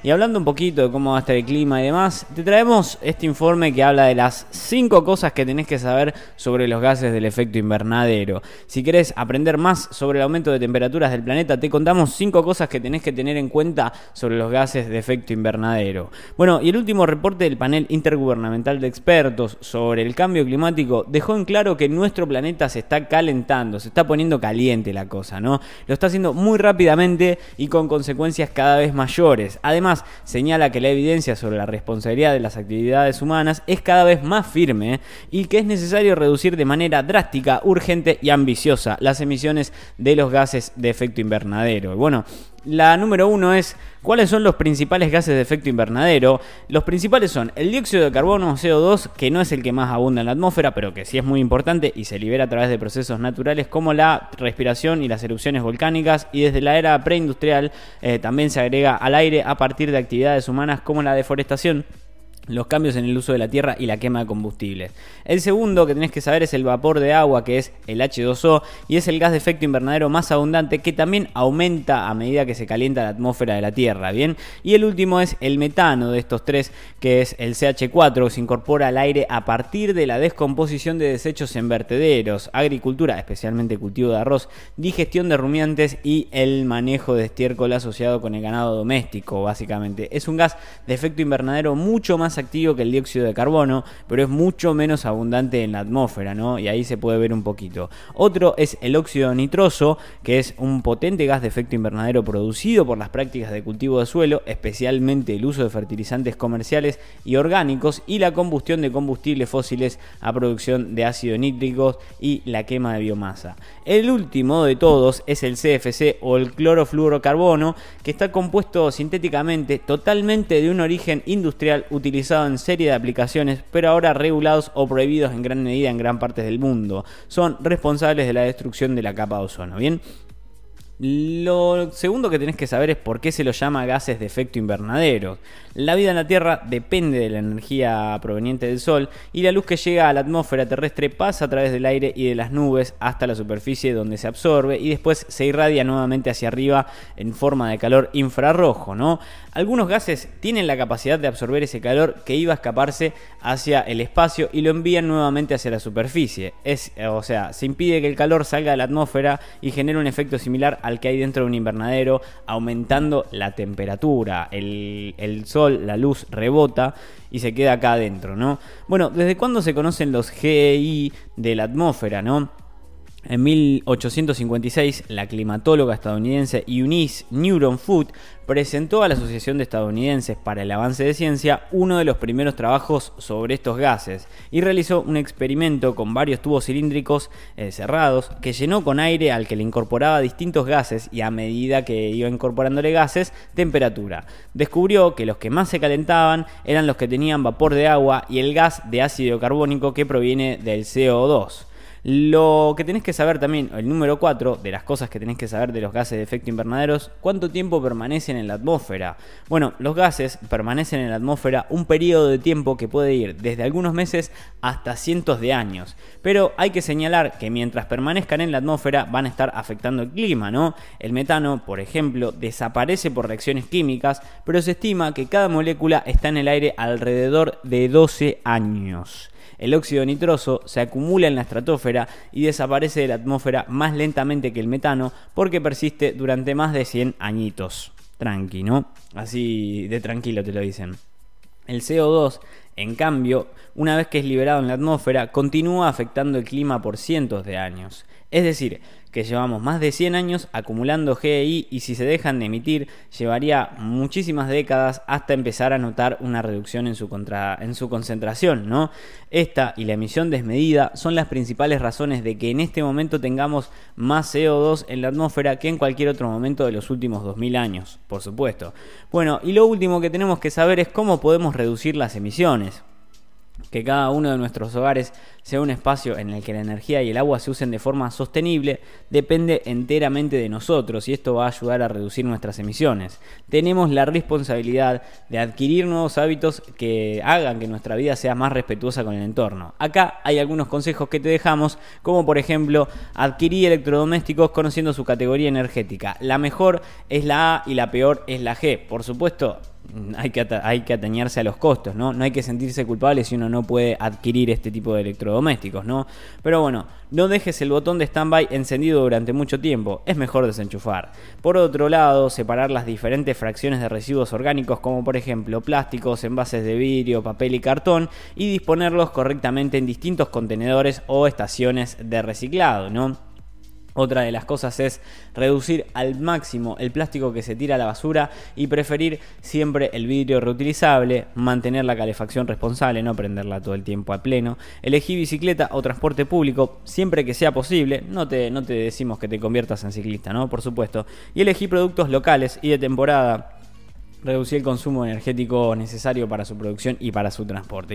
Y hablando un poquito de cómo va a estar el clima y demás, te traemos este informe que habla de las 5 cosas que tenés que saber sobre los gases del efecto invernadero. Si querés aprender más sobre el aumento de temperaturas del planeta, te contamos 5 cosas que tenés que tener en cuenta sobre los gases de efecto invernadero. Bueno, y el último reporte del panel intergubernamental de expertos sobre el cambio climático dejó en claro que nuestro planeta se está calentando, se está poniendo caliente la cosa, ¿no? Lo está haciendo muy rápidamente y con consecuencias cada vez mayores. Además, señala que la evidencia sobre la responsabilidad de las actividades humanas es cada vez más firme y que es necesario reducir de manera drástica, urgente y ambiciosa las emisiones de los gases de efecto invernadero. Bueno, la número uno es cuáles son los principales gases de efecto invernadero. Los principales son el dióxido de carbono, CO2, que no es el que más abunda en la atmósfera, pero que sí es muy importante y se libera a través de procesos naturales como la respiración y las erupciones volcánicas. Y desde la era preindustrial eh, también se agrega al aire a partir de actividades humanas como la deforestación los cambios en el uso de la tierra y la quema de combustibles. El segundo que tenés que saber es el vapor de agua, que es el H2O, y es el gas de efecto invernadero más abundante que también aumenta a medida que se calienta la atmósfera de la Tierra, ¿bien? Y el último es el metano de estos tres, que es el CH4, que se incorpora al aire a partir de la descomposición de desechos en vertederos, agricultura, especialmente cultivo de arroz, digestión de rumiantes y el manejo de estiércol asociado con el ganado doméstico, básicamente. Es un gas de efecto invernadero mucho más activo que el dióxido de carbono, pero es mucho menos abundante en la atmósfera, ¿no? Y ahí se puede ver un poquito. Otro es el óxido nitroso, que es un potente gas de efecto invernadero producido por las prácticas de cultivo de suelo, especialmente el uso de fertilizantes comerciales y orgánicos y la combustión de combustibles fósiles a producción de ácido nítrico y la quema de biomasa. El último de todos es el CFC o el clorofluorocarbono, que está compuesto sintéticamente totalmente de un origen industrial utilizado en serie de aplicaciones, pero ahora regulados o prohibidos en gran medida en gran parte del mundo. Son responsables de la destrucción de la capa de ozono. Bien, lo segundo que tenés que saber es por qué se lo llama gases de efecto invernadero. La vida en la Tierra depende de la energía proveniente del Sol y la luz que llega a la atmósfera terrestre pasa a través del aire y de las nubes hasta la superficie donde se absorbe y después se irradia nuevamente hacia arriba en forma de calor infrarrojo, ¿no? Algunos gases tienen la capacidad de absorber ese calor que iba a escaparse hacia el espacio y lo envían nuevamente hacia la superficie. Es, o sea, se impide que el calor salga de la atmósfera y genera un efecto similar al que hay dentro de un invernadero, aumentando la temperatura. El, el sol la luz rebota y se queda acá adentro, ¿no? Bueno, ¿desde cuándo se conocen los GI de la atmósfera, no? En 1856, la climatóloga estadounidense Eunice Newton Foot presentó a la Asociación de Estadounidenses para el Avance de Ciencia uno de los primeros trabajos sobre estos gases y realizó un experimento con varios tubos cilíndricos eh, cerrados que llenó con aire al que le incorporaba distintos gases y a medida que iba incorporándole gases, temperatura. Descubrió que los que más se calentaban eran los que tenían vapor de agua y el gas de ácido carbónico que proviene del CO2. Lo que tenés que saber también, el número 4 de las cosas que tenés que saber de los gases de efecto invernadero cuánto tiempo permanecen en la atmósfera. Bueno, los gases permanecen en la atmósfera un periodo de tiempo que puede ir desde algunos meses hasta cientos de años. Pero hay que señalar que mientras permanezcan en la atmósfera van a estar afectando el clima, ¿no? El metano, por ejemplo, desaparece por reacciones químicas, pero se estima que cada molécula está en el aire alrededor de 12 años. El óxido nitroso se acumula en la estratosfera y desaparece de la atmósfera más lentamente que el metano porque persiste durante más de 100 añitos. Tranqui, ¿no? Así de tranquilo te lo dicen. El CO2, en cambio, una vez que es liberado en la atmósfera, continúa afectando el clima por cientos de años. Es decir, que llevamos más de 100 años acumulando GI y si se dejan de emitir llevaría muchísimas décadas hasta empezar a notar una reducción en su, en su concentración. ¿no? Esta y la emisión desmedida son las principales razones de que en este momento tengamos más CO2 en la atmósfera que en cualquier otro momento de los últimos 2000 años, por supuesto. Bueno, y lo último que tenemos que saber es cómo podemos reducir las emisiones que cada uno de nuestros hogares sea un espacio en el que la energía y el agua se usen de forma sostenible depende enteramente de nosotros y esto va a ayudar a reducir nuestras emisiones. Tenemos la responsabilidad de adquirir nuevos hábitos que hagan que nuestra vida sea más respetuosa con el entorno. Acá hay algunos consejos que te dejamos, como por ejemplo adquirir electrodomésticos conociendo su categoría energética. La mejor es la A y la peor es la G. Por supuesto, hay que, hay que atañarse a los costos, ¿no? No hay que sentirse culpable si uno no puede adquirir este tipo de electrodomésticos, ¿no? Pero bueno, no dejes el botón de standby encendido durante mucho tiempo, es mejor desenchufar. Por otro lado, separar las diferentes fracciones de residuos orgánicos como por ejemplo plásticos, envases de vidrio, papel y cartón y disponerlos correctamente en distintos contenedores o estaciones de reciclado, ¿no? Otra de las cosas es reducir al máximo el plástico que se tira a la basura y preferir siempre el vidrio reutilizable, mantener la calefacción responsable, no prenderla todo el tiempo a pleno, elegir bicicleta o transporte público siempre que sea posible, no te, no te decimos que te conviertas en ciclista, ¿no? Por supuesto, y elegir productos locales y de temporada, reducir el consumo energético necesario para su producción y para su transporte.